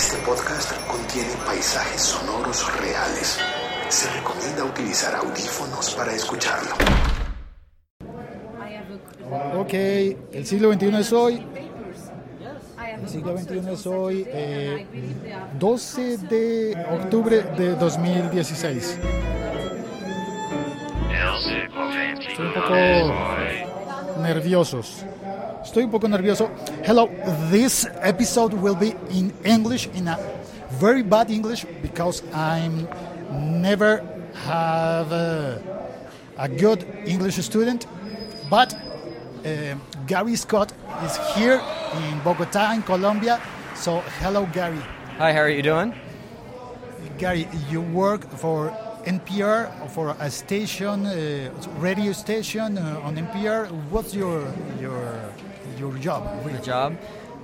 Este podcast contiene paisajes sonoros reales. Se recomienda utilizar audífonos para escucharlo. Ok, el siglo XXI es hoy. El siglo XXI es hoy, eh, 12 de octubre de 2016. Estoy un poco nerviosos. Estoy un poco nervioso. Hello, this episode will be in English, in a very bad English, because I'm never have a, a good English student. But uh, Gary Scott is here in Bogota, in Colombia. So, hello, Gary. Hi, how are you doing? Gary, you work for NPR, for a station, uh, radio station uh, on NPR. What's your your your job? The job?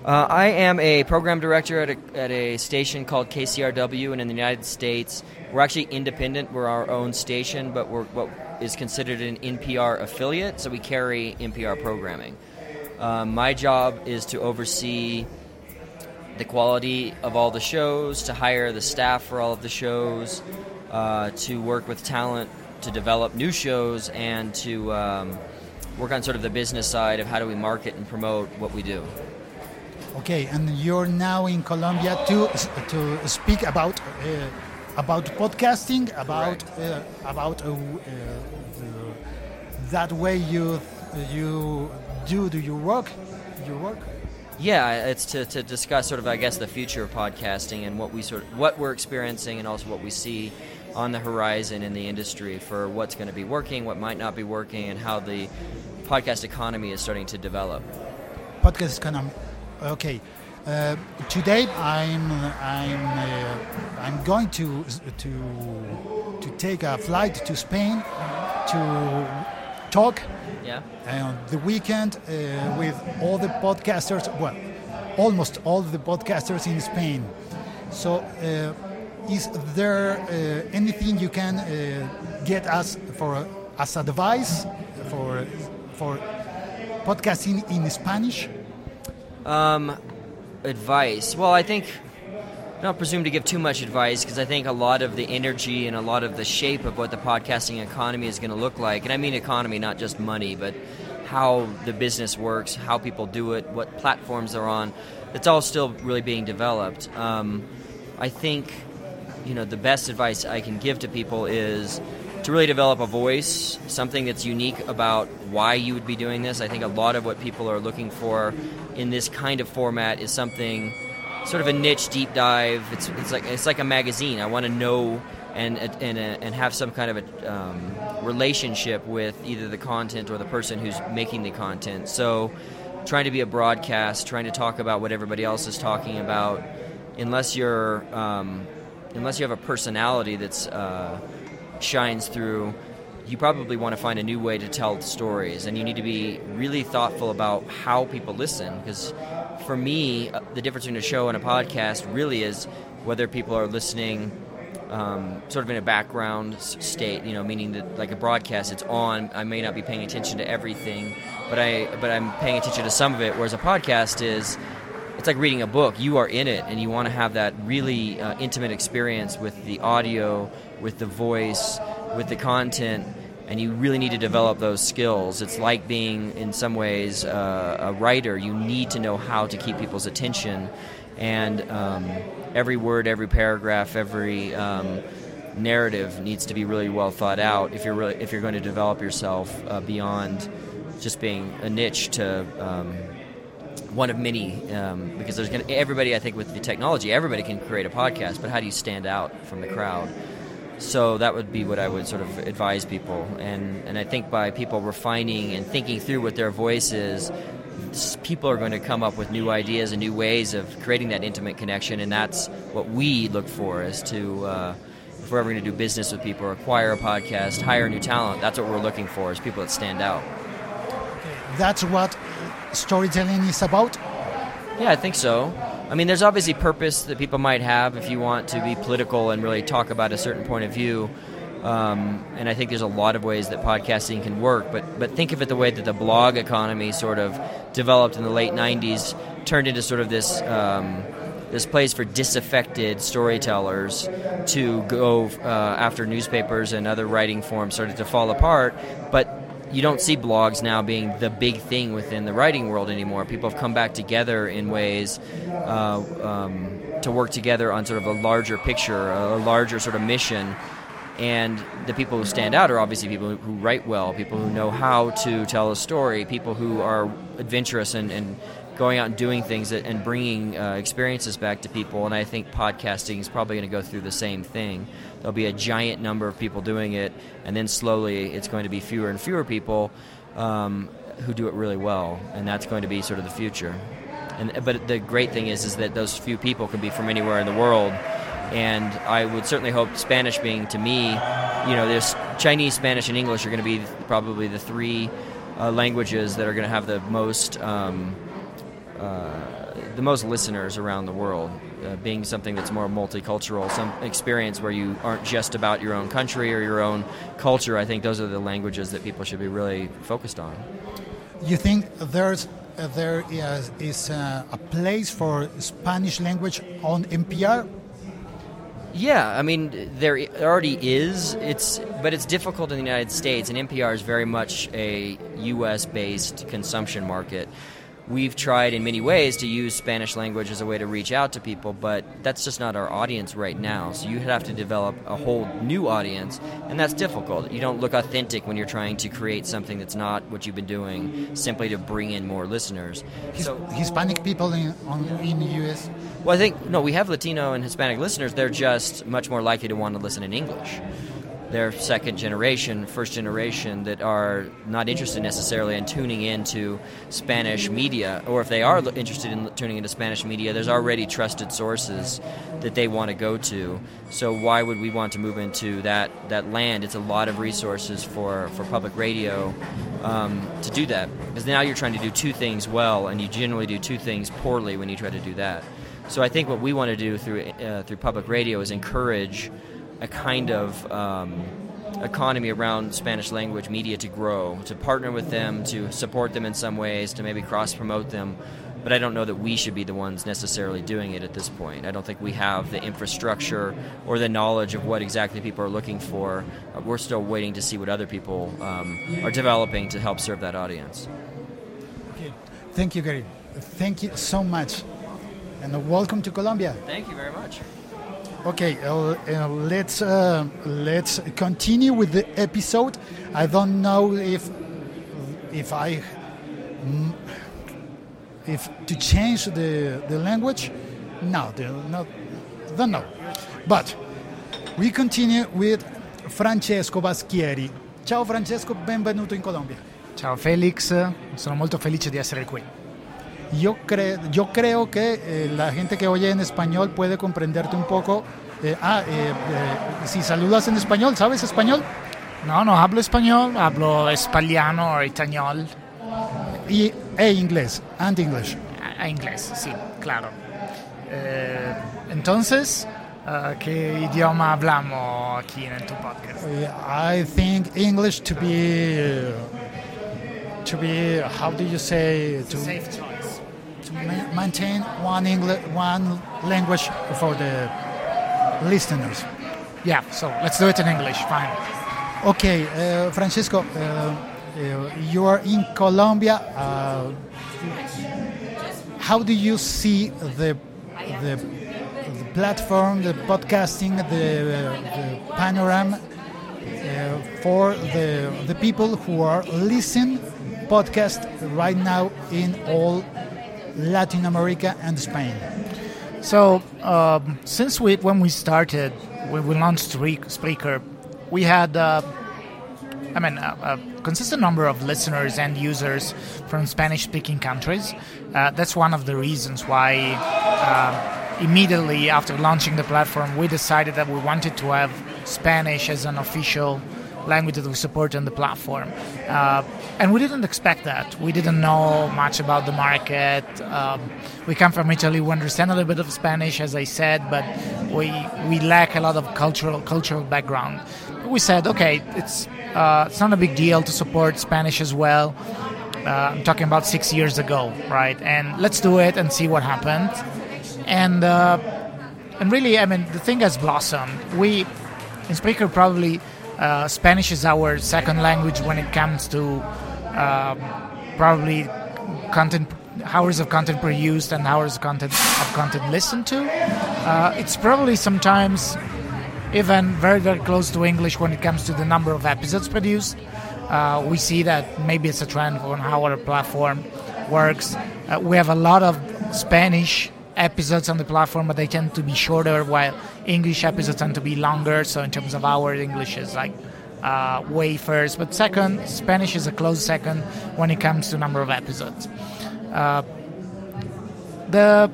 Uh, I am a program director at a, at a station called KCRW, and in the United States, we're actually independent. We're our own station, but we're what is considered an NPR affiliate, so we carry NPR programming. Um, my job is to oversee the quality of all the shows, to hire the staff for all of the shows, uh, to work with talent to develop new shows, and to um, work on sort of the business side of how do we market and promote what we do. Okay, and you're now in Colombia to to speak about uh, about podcasting, about uh, about uh, the, that way you you do do your work, your work. Yeah, it's to, to discuss sort of I guess the future of podcasting and what we sort of, what we're experiencing and also what we see on the horizon in the industry for what's going to be working, what might not be working, and how the podcast economy is starting to develop. Podcast economy. Okay. Uh, today I'm I'm uh, I'm going to to to take a flight to Spain to talk Yeah. on the weekend uh, with all the podcasters. Well, almost all the podcasters in Spain. So, uh, is there uh, anything you can uh, get us for as advice for for podcasting in Spanish? Um, advice. Well, I think I don't presume to give too much advice because I think a lot of the energy and a lot of the shape of what the podcasting economy is going to look like, and I mean economy, not just money, but how the business works, how people do it, what platforms they're on. It's all still really being developed. Um, I think you know the best advice I can give to people is to really develop a voice, something that's unique about why you would be doing this. I think a lot of what people are looking for in this kind of format is something sort of a niche deep dive. It's, it's like it's like a magazine. I want to know and and and have some kind of a um, relationship with either the content or the person who's making the content. So, trying to be a broadcast, trying to talk about what everybody else is talking about, unless you're um, unless you have a personality that's uh, shines through. You probably want to find a new way to tell stories, and you need to be really thoughtful about how people listen. Because for me, uh, the difference between a show and a podcast really is whether people are listening um, sort of in a background state, you know, meaning that like a broadcast, it's on. I may not be paying attention to everything, but I but I'm paying attention to some of it. Whereas a podcast is, it's like reading a book. You are in it, and you want to have that really uh, intimate experience with the audio, with the voice, with the content. And you really need to develop those skills. It's like being, in some ways, uh, a writer. You need to know how to keep people's attention and um, every word, every paragraph, every um, narrative needs to be really well thought out if you're really if you're going to develop yourself uh, beyond just being a niche to um, one of many. Um, because there's going to everybody I think with the technology, everybody can create a podcast, but how do you stand out from the crowd? So that would be what I would sort of advise people, and and I think by people refining and thinking through what their voice is, people are going to come up with new ideas and new ways of creating that intimate connection, and that's what we look for is to. Uh, if we're ever going to do business with people, acquire a podcast, hire new talent, that's what we're looking for is people that stand out. That's what storytelling is about. Yeah, I think so. I mean, there's obviously purpose that people might have if you want to be political and really talk about a certain point of view. Um, and I think there's a lot of ways that podcasting can work, but but think of it the way that the blog economy sort of developed in the late '90s, turned into sort of this um, this place for disaffected storytellers to go uh, after newspapers and other writing forms started to fall apart. But you don't see blogs now being the big thing within the writing world anymore. People have come back together in ways uh, um, to work together on sort of a larger picture, a larger sort of mission. And the people who stand out are obviously people who, write well, people who know how to tell a story, people who are adventurous and, and going out and doing things and bringing uh, experiences back to people. And I think podcasting is probably going to go through the same thing. There'll be a giant number of people doing it, and then slowly it's going to be fewer and fewer people um, who do it really well, and that's going to be sort of the future. And but the great thing is, is that those few people can be from anywhere in the world. And I would certainly hope Spanish being to me, you know, there's Chinese, Spanish, and English are going to be probably the three uh, languages that are going to have the most um, uh, the most listeners around the world. Uh, being something that's more multicultural, some experience where you aren't just about your own country or your own culture. I think those are the languages that people should be really focused on. You think there's uh, there is, is uh, a place for Spanish language on NPR? Yeah, I mean there already is. It's but it's difficult in the United States, and NPR is very much a U.S. based consumption market. We've tried in many ways to use Spanish language as a way to reach out to people, but that's just not our audience right now. So you have to develop a whole new audience, and that's difficult. You don't look authentic when you're trying to create something that's not what you've been doing simply to bring in more listeners. His, So Hispanic people in on, in the U.S. well, I think no, we have Latino and Hispanic listeners. They're just much more likely to want to listen in English. They're second generation, first generation that are not interested necessarily in tuning into Spanish media, or if they are interested in tuning into Spanish media, there's already trusted sources that they want to go to. So why would we want to move into that that land? It's a lot of resources for for public radio um, to do that because now you're trying to do two things well, and you generally do two things poorly when you try to do that. So I think what we want to do through uh, through public radio is encourage a kind of um, economy around Spanish language media to grow, to partner with them, to support them in some ways, to maybe cross promote them. But I don't know that we should be the ones necessarily doing it at this point. I don't think we have the infrastructure or the knowledge of what exactly people are looking for. Uh, We're still waiting to see what other people um, are developing to help serve that audience. Okay. Thank you, Gary. Thank you so much, and welcome to Colombia. Thank you very much. Okay, uh, uh, let's uh, let's continue with the episode. I don't know if if I mm, if to change the the language. No, the, no, don't know. But we continue with Francesco Baschieri. Ciao Francesco, benvenuto in Colombia. Ciao Felix, sono molto felice di essere qui. Yo, cre- yo creo que eh, la gente que oye en español puede comprenderte un poco. Eh, ah, eh, eh, si saludas en español, ¿sabes español? No, no hablo español, hablo español o itañol. Y, e inglés, and English. A, inglés, sí, claro. Eh, entonces, eh, ¿qué idioma hablamos aquí en tu podcast? I think English to be, to be, how do you say, to, Safe choice. to ma- maintain one English, one language for the listeners. Yeah, so let's do it in English, fine. Okay, uh, Francisco, uh, uh, you are in Colombia. Uh, how do you see the the, the platform, the podcasting, the, the panorama uh, for the the people who are listening podcast right now in all Latin America and Spain? So, um, since we when we started, when we launched Re- Spreaker, we had uh, I mean, a, a, consistent number of listeners and users from Spanish-speaking countries. Uh, that's one of the reasons why uh, immediately after launching the platform, we decided that we wanted to have Spanish as an official language that we support on the platform. Uh, and we didn't expect that. We didn't know much about the market. Um, we come from Italy. We understand a little bit of Spanish, as I said, but we we lack a lot of cultural cultural background. We said, okay, it's uh, it's not a big deal to support Spanish as well. Uh, I'm talking about six years ago, right? And let's do it and see what happens. And uh, and really, I mean, the thing has blossomed. We in Spreaker probably uh, Spanish is our second language when it comes to um, probably content hours of content produced and hours of content of content listened to. Uh, it's probably sometimes even very very close to English when it comes to the number of episodes produced. Uh, we see that maybe it's a trend on how our platform works. Uh, we have a lot of Spanish episodes on the platform, but they tend to be shorter, while English episodes tend to be longer. So in terms of hours, English is like uh, way first. But second, Spanish is a close second when it comes to number of episodes. Uh, the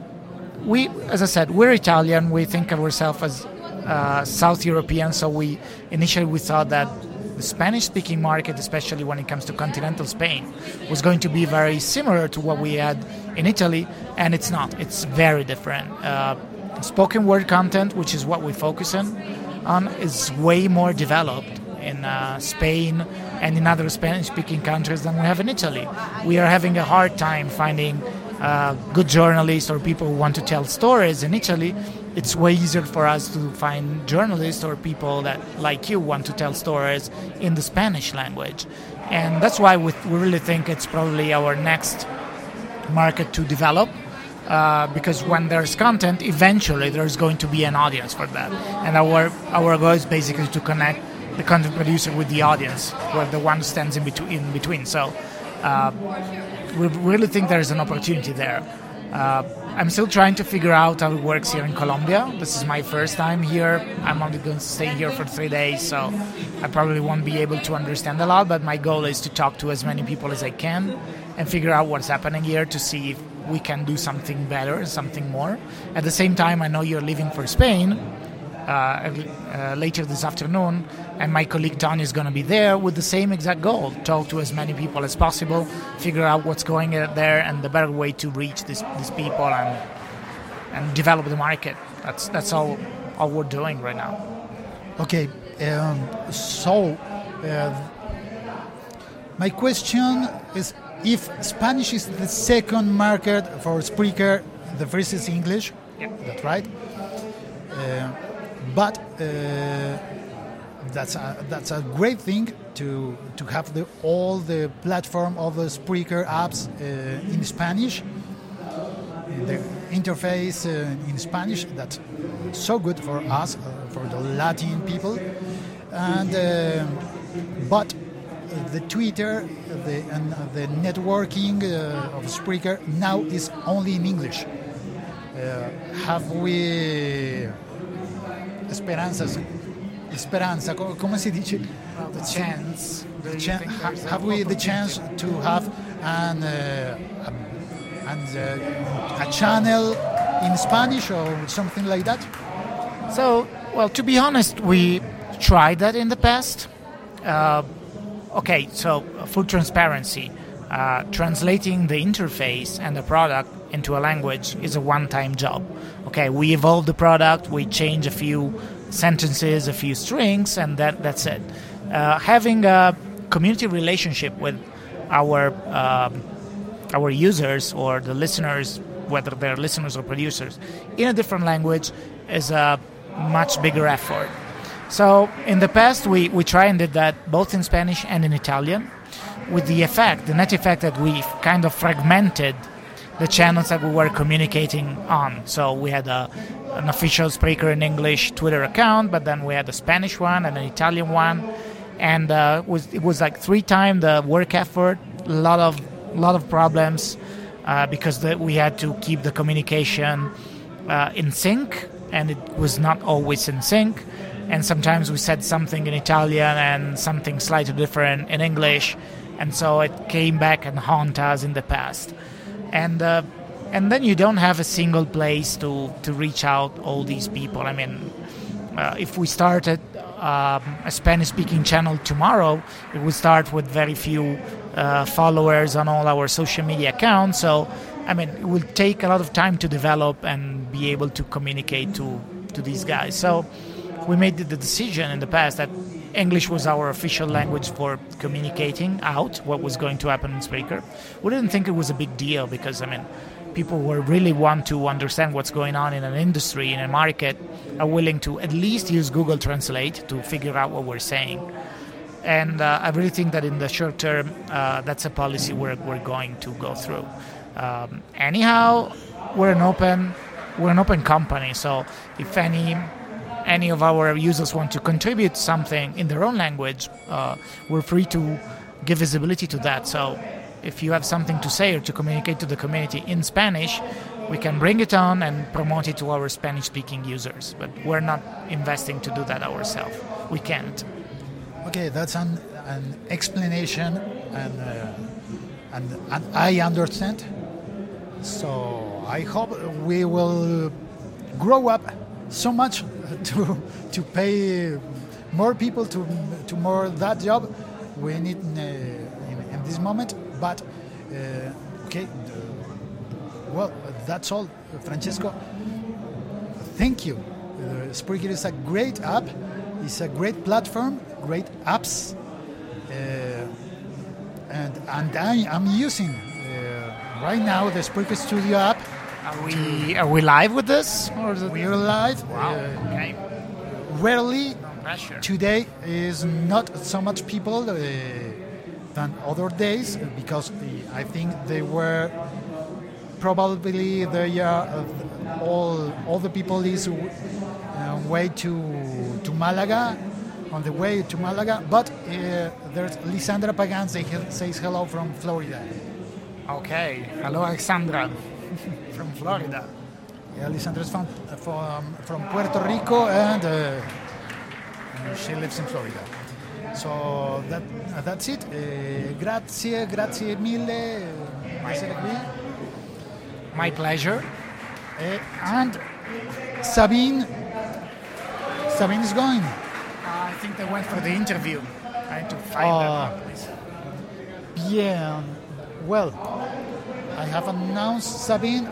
we, as I said, we're Italian. We think of ourselves as uh, South European. So we initially we thought that the Spanish-speaking market, especially when it comes to continental Spain, was going to be very similar to what we had in Italy, and it's not. It's very different. Uh, spoken word content, which is what we focus on, on is way more developed in uh, Spain and in other Spanish-speaking countries than we have in Italy. We are having a hard time finding uh, good journalists or people who want to tell stories in Italy it's way easier for us to find journalists or people that, like you, want to tell stories in the Spanish language. And that's why we, we really think it's probably our next market to develop. Uh, because when there's content, eventually there's going to be an audience for that. And our our goal is basically to connect the content producer with the audience, where the one stands in between. In between. So uh, we really think there's an opportunity there. Uh, I'm still trying to figure out how it works here in Colombia. This is my first time here. I'm only going to stay here for three days, so I probably won't be able to understand a lot. But my goal is to talk to as many people as I can and figure out what's happening here to see if we can do something better, something more. At the same time, I know you're leaving for Spain, uh, uh, later this afternoon, and my colleague Tony is going to be there with the same exact goal: talk to as many people as possible, figure out what's going on there, and the better way to reach this, these people and and develop the market. That's that's all all we're doing right now. Okay, um, so uh, my question is: If Spanish is the second market for Spreaker, the first is English. Yeah. That's right. Uh, but uh, that's a, that's a great thing to to have the all the platform of the Spreaker apps uh, in Spanish. The interface uh, in Spanish that's so good for us, uh, for the Latin people, and uh, but the Twitter the, and the networking uh, of Spreaker now is only in English. have we speranzas. Speranza, come si dice? the chance. The chan- have we the chance to have an, uh, a, and, uh, a channel in Spanish or something like that? So, well, to be honest, we tried that in the past. Uh, okay, so full transparency. Uh, translating the interface and the product into a language is a one-time job. Okay, we evolve the product, we change a few sentences, a few strings, and that that's it. Uh, having a community relationship with our um, our users or the listeners, whether they're listeners or producers, in a different language is a much bigger effort. So in the past, we, we tried and did that both in Spanish and in Italian, with the effect, the net effect that we kind of fragmented the channels that we were communicating on. So we had a, an official Spreaker in English Twitter account, but then we had a Spanish one and an Italian one, and uh, was it was like three times the work effort, a lot of lot of problems uh, because the, we had to keep the communication uh, in sync, and it was not always in sync. And sometimes we said something in Italian and something slightly different in English, and so it came back and haunt us in the past. And uh, and then you don't have a single place to to reach out all these people. I mean, uh, if we started um, a Spanish-speaking channel tomorrow, it would start with very few uh, followers on all our social media accounts. So, I mean, it will take a lot of time to develop and be able to communicate to to these guys. So, we made the decision in the past that English was our official language for communicating out what was going to happen in Spreaker. We didn't think it was a big deal because, I mean, people who really want to understand what's going on in an industry, in a market, are willing to at least use Google Translate to figure out what we're saying. And uh, I really think that in the short term, uh, that's a policy we're, we're going to go through. Um, anyhow, we're an open we're an open company, so if any any of our users want to contribute something in their own language, uh, we're free to give visibility to that. So if you have something to say or to communicate to the community in Spanish, we can bring it on and promote it to our Spanish speaking users. But we're not investing to do that ourselves. We can't. Okay, that's an, an explanation, and, uh, and, and I understand. So I hope we will grow up so much to to pay more people to to more that job we need in, uh, in, in this moment. But uh, okay, well that's all, Francesco. Thank you. Uh, Spreaker is a great app. It's a great platform, great apps, uh, and and I, I'm using uh, right now the Spreaker Studio app. Are we are we live with this? Or is it We're live. Wow. Uh, okay. Rarely Pressure. today is not so much people uh, than other days because the, I think they were probably they are uh, all all the people is uh, way to to Malaga on the way to Malaga but uh, there's Lisandra Pagan say, says hello from Florida Okay. Hello, Alexandra, from Florida. yeah Lisandra is from from, from Puerto Rico and uh, she lives in Florida so that uh, that's it uh, grazie grazie mille uh, essere qui My pleasure. Uh, and Sabine, Sabine is going. I think they went for the interview. I need to find Oh. that. Yeah. Well, I have announced Sabine,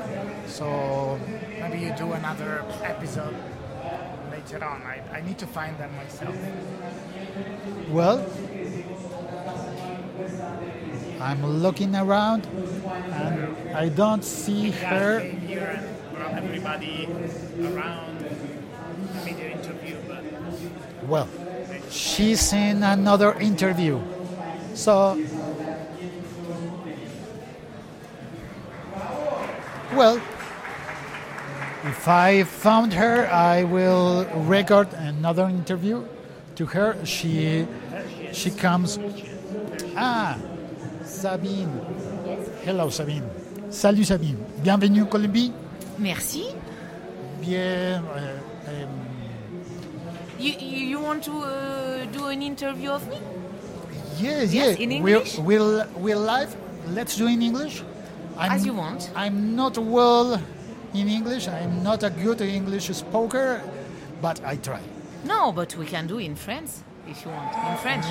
so Maybe you do another episode later on. I, I need to find them myself. well, I'm looking around and I don't see her. here and everybody around. The interview, but Well, she's in another interview, so. Well, if I found her, I will record another interview to her. She she comes. Ah, Sabine. Hello, Sabine. Salut, Sabine. Bienvenue en Colombie. Merci. Bien. euh, euh, You, you, want to uh, do an interview of me? Yes, Yes, yes. in We're, English? we're, we're live. Let's do in English. I'm, As you want. I'm not well in English. I'm not a good English speaker, but I try. No, but we can do in French if you want. In French.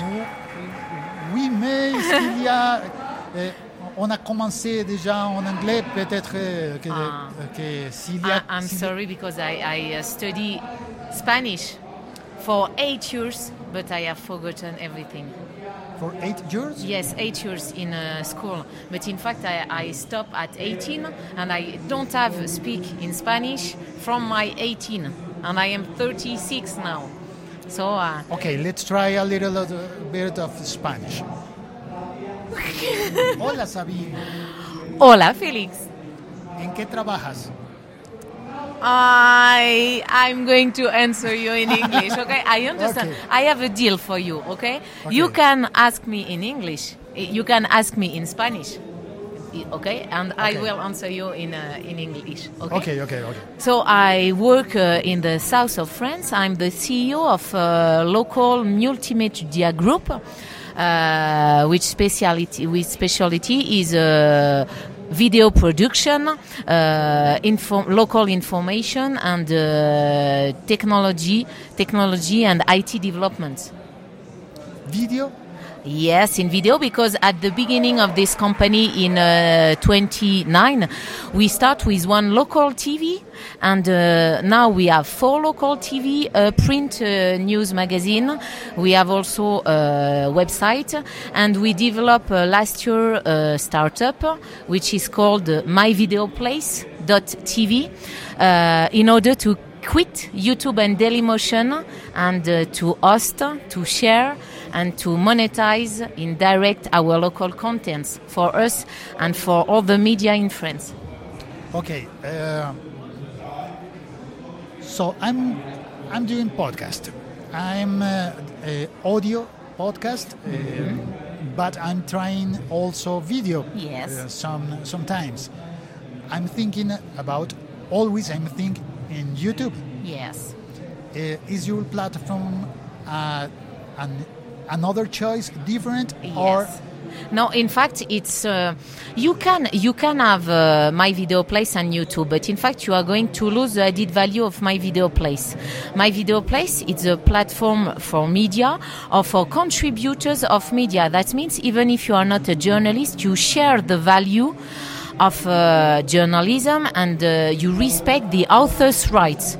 Oui, mais s'il y a, euh, on a commencé déjà en anglais, peut-être euh, que, Ah. que s'il y a. I, I'm sorry because I, I uh, study Spanish for eight years, but I have forgotten everything. For eight years. Yes, eight years in uh, school. But in fact, I, I stopped at 18 and I don't have speak in Spanish from my 18. And I am 36 now. So, uh, Okay, let's try a little uh, bit of Spanish. Hola, Sabine. hola, Felix. ¿En qué trabajas? I I'm going to answer you in English, okay? I understand. Okay. I have a deal for you, okay? You can ask me in English. You can ask me in Spanish. Okay, and I will answer you in uh, in English. Okay. Okay, okay, okay. So I work uh, in the south of France. I'm the CEO of a local multimedia group, uh, which speciality which specialty is uh, video production, uh, info- local information, and uh, technology, technology and IT development. Video? Yes, in video because at the beginning of this company in uh, 29, we start with one local TV, and uh, now we have four local TV, a print uh, news magazine. We have also a website, and we developed uh, last year a startup which is called uh, myvideoplace.tv uh, in order to quit YouTube and Dailymotion and uh, to host, to share, and to monetize in direct our local contents for us and for all the media in France. Okay. Uh, so I'm I'm doing podcast. I'm uh, a audio podcast, uh, but I'm trying also video. Yes. Uh, some sometimes. I'm thinking about always. I'm thinking in YouTube. Yes. Uh, is your platform uh, an, another choice different or Yes. No, in fact, it's uh, you can you can have uh, my video place on YouTube, but in fact, you are going to lose the added value of my video place. My video place is a platform for media or for contributors of media. That means even if you are not a journalist, you share the value of uh, journalism and uh, you respect the author's rights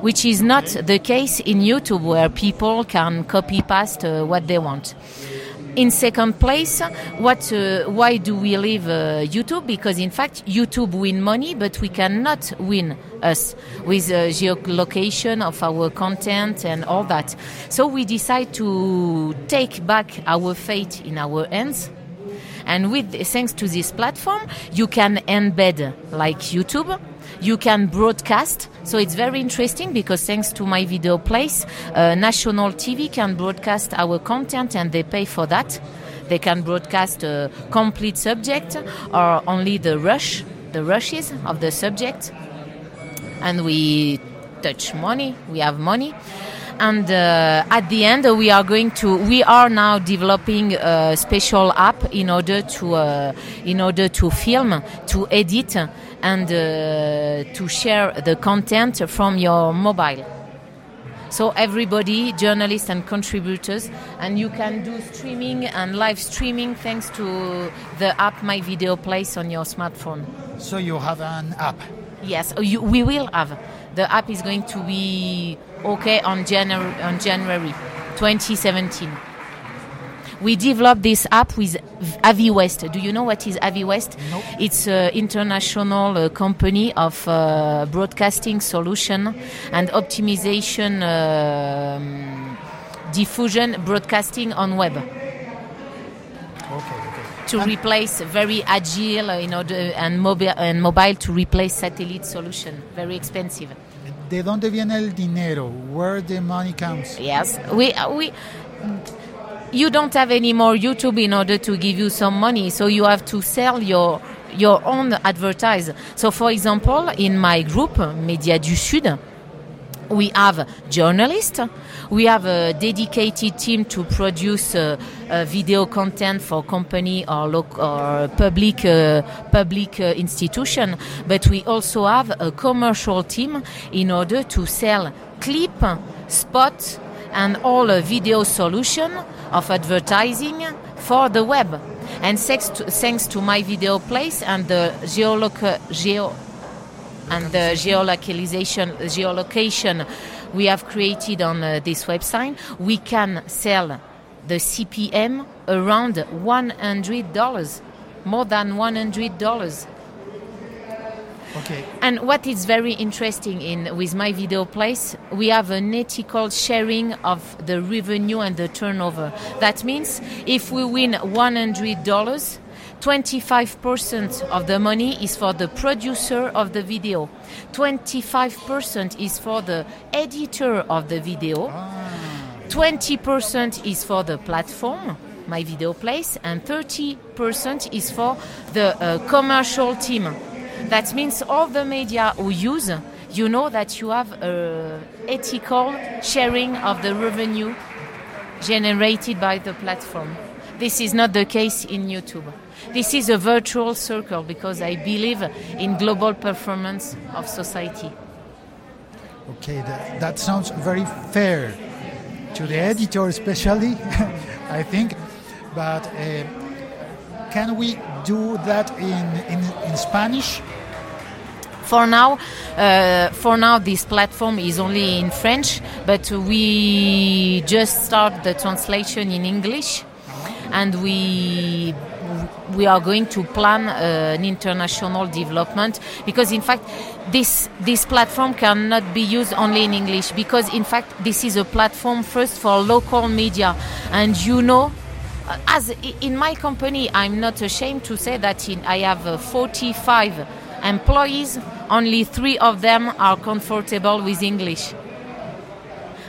which is not the case in YouTube, where people can copy paste uh, what they want. In second place, what? Uh, why do we leave uh, YouTube? Because in fact, YouTube win money, but we cannot win us with uh, geolocation of our content and all that. So we decide to take back our fate in our hands and with thanks to this platform, you can embed like YouTube. You can broadcast, so it's very interesting because thanks to my video place, uh, national TV can broadcast our content and they pay for that. They can broadcast a complete subject or only the rush, the rushes of the subject, and we touch money. We have money and uh, at the end uh, we are going to we are now developing a special app in order to uh, in order to film to edit and uh, to share the content from your mobile so everybody journalists and contributors and you can do streaming and live streaming thanks to the app my video place on your smartphone so you have an app Yes, oh, you, we will have. The app is going to be okay on January on January 2017. We developed this app with AviWest. Do you know what is AviWest? No. It's an international uh, company of uh, broadcasting solution and optimization, um, diffusion, broadcasting on web okay okay to replace very agile uh, in order and mobile and mobile to replace satellite solution. Very expensive. ¿De dónde viene el dinero? Where the money comes? Yes, we uh, we. You don't have any more YouTube in order to give you some money, so you have to sell your your own advertise. So, for example, in my group Média du Sud, we have journalists, we have a dedicated team to produce uh, uh, video content for company or, loc- or public uh, public uh, institution, but we also have a commercial team in order to sell clip, spot, and all video solution of advertising for the web. And thanks to, thanks to my video place and the geoloc- geo and the geolocalization geolocation we have created on uh, this website, we can sell the CPM around $100, more than $100. Okay. And what is very interesting in with my video place, we have an ethical sharing of the revenue and the turnover. That means if we win $100, 25% of the money is for the producer of the video. 25% is for the editor of the video. 20% is for the platform my video place, and 30% is for the uh, commercial team. That means all the media who use, you know that you have uh, ethical sharing of the revenue generated by the platform. This is not the case in YouTube. This is a virtual circle because I believe in global performance of society. Okay, that, that sounds very fair to the editor, especially, I think. But uh, can we do that in, in, in Spanish? For now, uh, for now, this platform is only in French, but we just start the translation in English, and we we are going to plan uh, an international development because in fact this this platform cannot be used only in english because in fact this is a platform first for local media and you know as in my company i'm not ashamed to say that in, i have uh, 45 employees. Only 3 of them are comfortable with english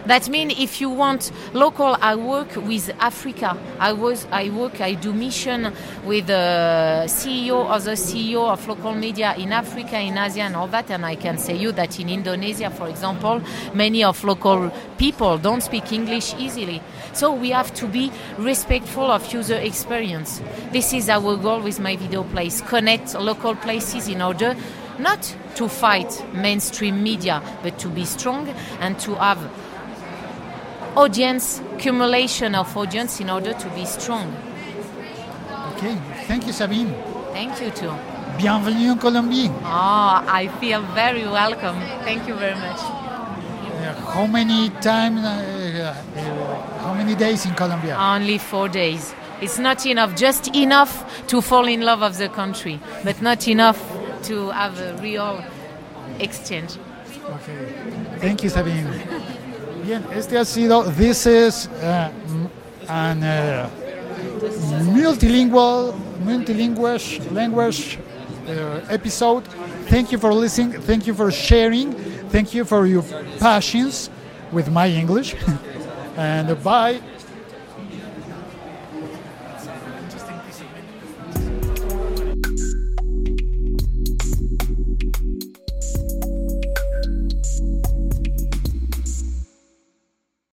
that means if you want local, I work with Africa. I was, I work, I do mission with the CEO, other CEO of local media in Africa, in Asia, and all that. And I can say you that in Indonesia, for example, many of local people don't speak English easily. So we have to be respectful of user experience. This is our goal with my video place: connect local places in order not to fight mainstream media, but to be strong and to have audience, accumulation of audience in order to be strong. Okay, thank you, Sabine. Thank you too. Bienvenue en Colombie. Oh, I feel very welcome. Thank you very much. Uh, how many times, uh, uh, how many days in Colombia? Only four days. It's not enough, just enough to fall in love of the country, but not enough to have a real exchange. Okay. Thank you, Sabine. Bien, este ha sido This is uh, an uh, multilingual, multilingual language uh, episode. Thank you for listening. Thank you for sharing. Thank you for your passions with my English. and bye.